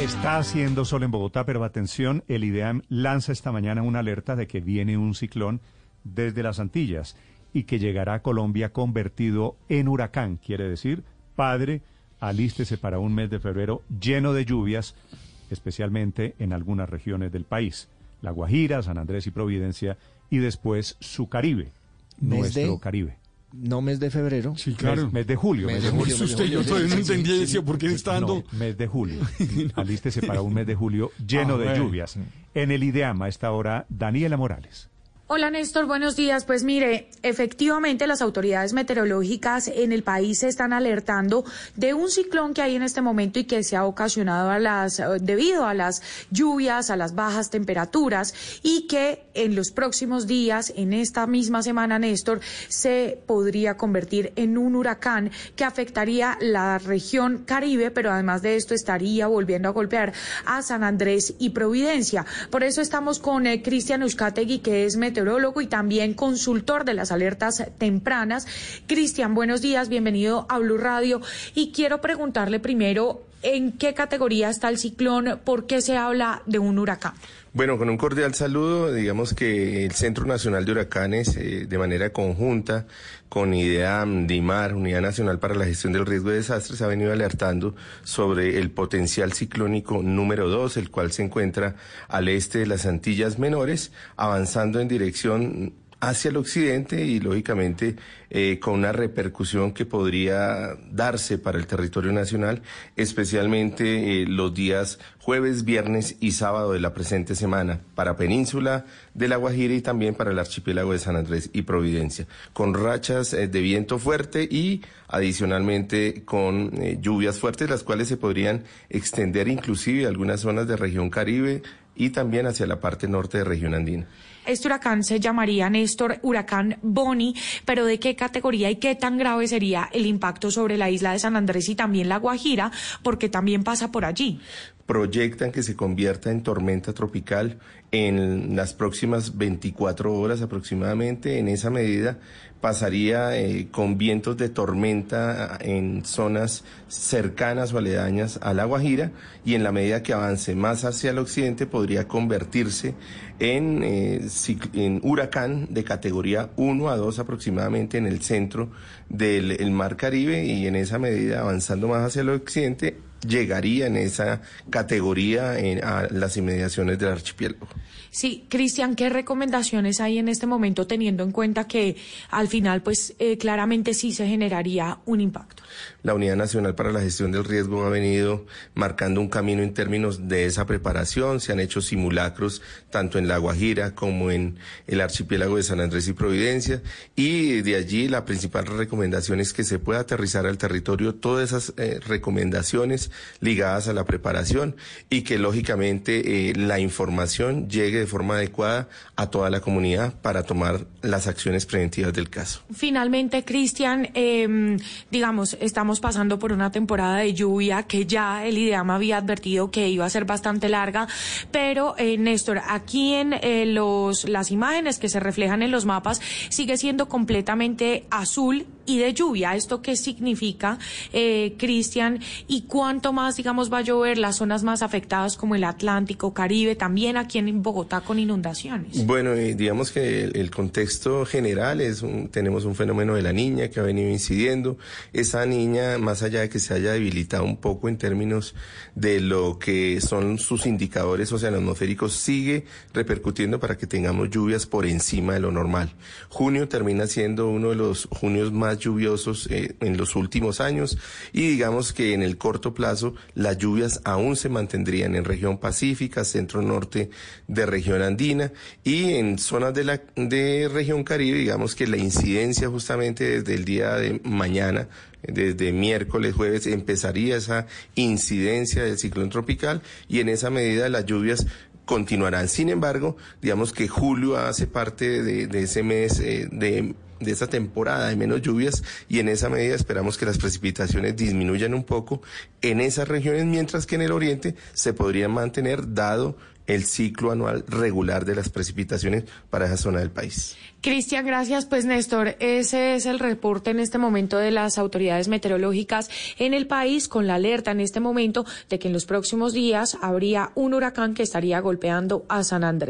Está haciendo sol en Bogotá, pero atención, el IDEAM lanza esta mañana una alerta de que viene un ciclón desde las Antillas y que llegará a Colombia convertido en huracán. Quiere decir, padre, alístese para un mes de febrero lleno de lluvias, especialmente en algunas regiones del país. La Guajira, San Andrés y Providencia, y después su Caribe, nuestro Caribe. No mes de febrero. Sí, claro. Mes, mes de julio. Mes mes de julio, mes de no sí, entendía sí, ¿por qué está dando? No, mes de julio. Alístese para un mes de julio lleno Ah, de bueno. lluvias. En el IDEAM a esta hora, Daniela Morales. Hola Néstor, buenos días. Pues mire, efectivamente las autoridades meteorológicas en el país se están alertando de un ciclón que hay en este momento y que se ha ocasionado a las, eh, debido a las lluvias, a las bajas temperaturas y que en los próximos días, en esta misma semana, Néstor, se podría convertir en un huracán que afectaría la región Caribe, pero además de esto estaría volviendo a golpear a San Andrés y Providencia. Por eso estamos con eh, Cristian Euskategui, que es meteorólogo y también consultor de las alertas tempranas. Cristian, buenos días, bienvenido a Blue Radio. Y quiero preguntarle primero, ¿en qué categoría está el ciclón? ¿Por qué se habla de un huracán? Bueno, con un cordial saludo, digamos que el Centro Nacional de Huracanes, eh, de manera conjunta con IDEAM, DIMAR, Unidad Nacional para la Gestión del Riesgo de Desastres, ha venido alertando sobre el potencial ciclónico número 2, el cual se encuentra al este de las Antillas Menores, avanzando en dirección hacia el occidente y lógicamente eh, con una repercusión que podría darse para el territorio nacional, especialmente eh, los días jueves, viernes y sábado de la presente semana para Península de La Guajira y también para el archipiélago de San Andrés y Providencia, con rachas eh, de viento fuerte y adicionalmente con lluvias fuertes, las cuales se podrían extender inclusive a algunas zonas de región Caribe y también hacia la parte norte de región andina. Este huracán se llamaría Néstor Huracán Boni, pero ¿de qué categoría y qué tan grave sería el impacto sobre la isla de San Andrés y también la Guajira? Porque también pasa por allí. proyectan que se convierta en tormenta tropical en las próximas 24 horas aproximadamente. En esa medida pasaría eh, con vientos de tormenta en zonas cercanas o aledañas a La Guajira y en la medida que avance más hacia el occidente podría convertirse en, eh, en huracán de categoría 1 a 2 aproximadamente en el centro del el Mar Caribe y en esa medida avanzando más hacia el occidente llegaría en esa categoría en- a las inmediaciones del archipiélago. Sí, Cristian, ¿qué recomendaciones hay en este momento teniendo en cuenta que al final, pues eh, claramente sí se generaría un impacto? La Unidad Nacional para la Gestión del Riesgo ha venido marcando un camino en términos de esa preparación. Se han hecho simulacros tanto en La Guajira como en el archipiélago de San Andrés y Providencia. Y de allí la principal recomendación es que se pueda aterrizar al territorio todas esas eh, recomendaciones ligadas a la preparación y que lógicamente eh, la información llegue de forma adecuada a toda la comunidad para tomar las acciones preventivas del caso. Finalmente, Cristian, eh, digamos, estamos pasando por una temporada de lluvia que ya el IDEAM había advertido que iba a ser bastante larga, pero eh, Néstor, aquí en eh, los, las imágenes que se reflejan en los mapas sigue siendo completamente azul y de lluvia. ¿Esto qué significa, eh, Cristian? ¿Y cuánto más, digamos, va a llover las zonas más afectadas como el Atlántico, Caribe, también aquí en Bogotá con inundaciones? Bueno, digamos que el, el contexto general es un, tenemos un fenómeno de la niña que ha venido incidiendo. Esa niña, más allá de que se haya debilitado un poco en términos de lo que son sus indicadores oceanatmosféricos, sigue repercutiendo para que tengamos lluvias por encima de lo normal. Junio termina siendo uno de los junios más lluviosos eh, en los últimos años y digamos que en el corto plazo las lluvias aún se mantendrían en región pacífica, centro norte de región andina y en zonas de la de región caribe, digamos que la incidencia justamente desde el día de mañana desde miércoles, jueves, empezaría esa incidencia del ciclón tropical y en esa medida las lluvias continuarán. Sin embargo, digamos que julio hace parte de, ese mes eh, de de esta temporada de menos lluvias y en esa medida esperamos que las precipitaciones disminuyan un poco en esas regiones, mientras que en el oriente se podrían mantener dado el ciclo anual regular de las precipitaciones para esa zona del país. Cristian, gracias. Pues Néstor, ese es el reporte en este momento de las autoridades meteorológicas en el país con la alerta en este momento de que en los próximos días habría un huracán que estaría golpeando a San Andrés.